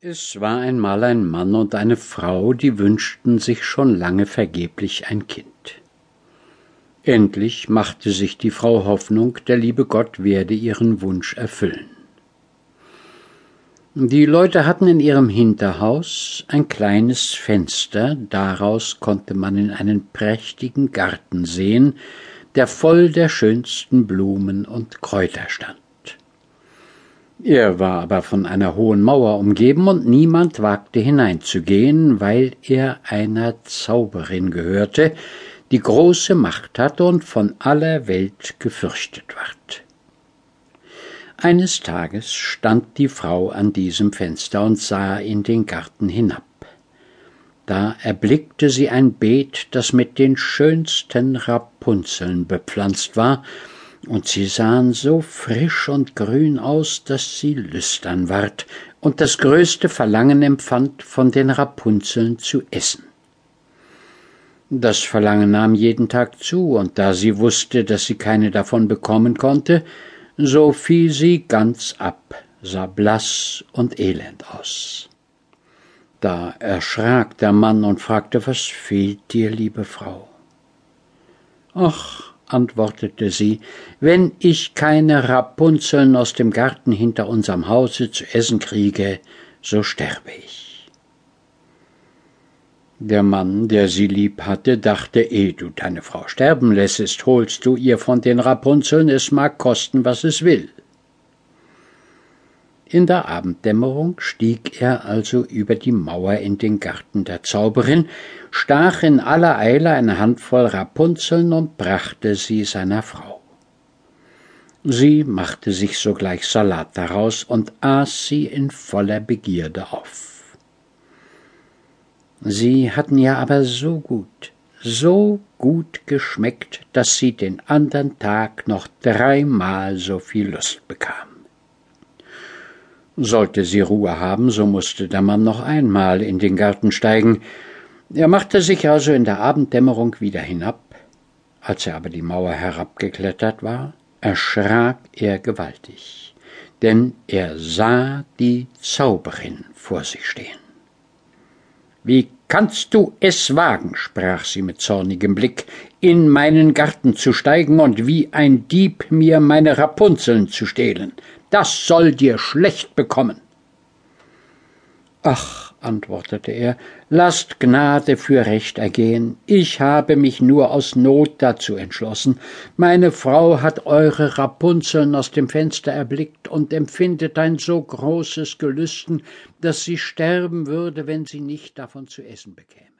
Es war einmal ein Mann und eine Frau, die wünschten sich schon lange vergeblich ein Kind. Endlich machte sich die Frau Hoffnung, der liebe Gott werde ihren Wunsch erfüllen. Die Leute hatten in ihrem Hinterhaus ein kleines Fenster, daraus konnte man in einen prächtigen Garten sehen, der voll der schönsten Blumen und Kräuter stand. Er war aber von einer hohen Mauer umgeben, und niemand wagte hineinzugehen, weil er einer Zauberin gehörte, die große Macht hatte und von aller Welt gefürchtet ward. Eines Tages stand die Frau an diesem Fenster und sah in den Garten hinab. Da erblickte sie ein Beet, das mit den schönsten Rapunzeln bepflanzt war, und sie sahen so frisch und grün aus, dass sie lüstern ward und das größte Verlangen empfand, von den Rapunzeln zu essen. Das Verlangen nahm jeden Tag zu, und da sie wusste, dass sie keine davon bekommen konnte, so fiel sie ganz ab, sah blass und elend aus. Da erschrak der Mann und fragte, was fehlt dir, liebe Frau? Ach, antwortete sie, wenn ich keine Rapunzeln aus dem Garten hinter unserem Hause zu essen kriege, so sterbe ich. Der Mann, der sie lieb hatte, dachte, ehe du deine Frau sterben lässest, holst du ihr von den Rapunzeln, es mag kosten, was es will. In der Abenddämmerung stieg er also über die Mauer in den Garten der Zauberin, stach in aller Eile eine Handvoll Rapunzeln und brachte sie seiner Frau. Sie machte sich sogleich Salat daraus und aß sie in voller Begierde auf. Sie hatten ja aber so gut, so gut geschmeckt, dass sie den andern Tag noch dreimal so viel Lust bekam. Sollte sie Ruhe haben, so musste der Mann noch einmal in den Garten steigen. Er machte sich also in der Abenddämmerung wieder hinab. Als er aber die Mauer herabgeklettert war, erschrak er gewaltig, denn er sah die Zauberin vor sich stehen. Wie kannst du es wagen, sprach sie mit zornigem Blick, in meinen Garten zu steigen und wie ein Dieb mir meine Rapunzeln zu stehlen? das soll dir schlecht bekommen. Ach, antwortete er, lasst Gnade für Recht ergehen. Ich habe mich nur aus Not dazu entschlossen. Meine Frau hat eure Rapunzeln aus dem Fenster erblickt und empfindet ein so großes Gelüsten, dass sie sterben würde, wenn sie nicht davon zu essen bekäme.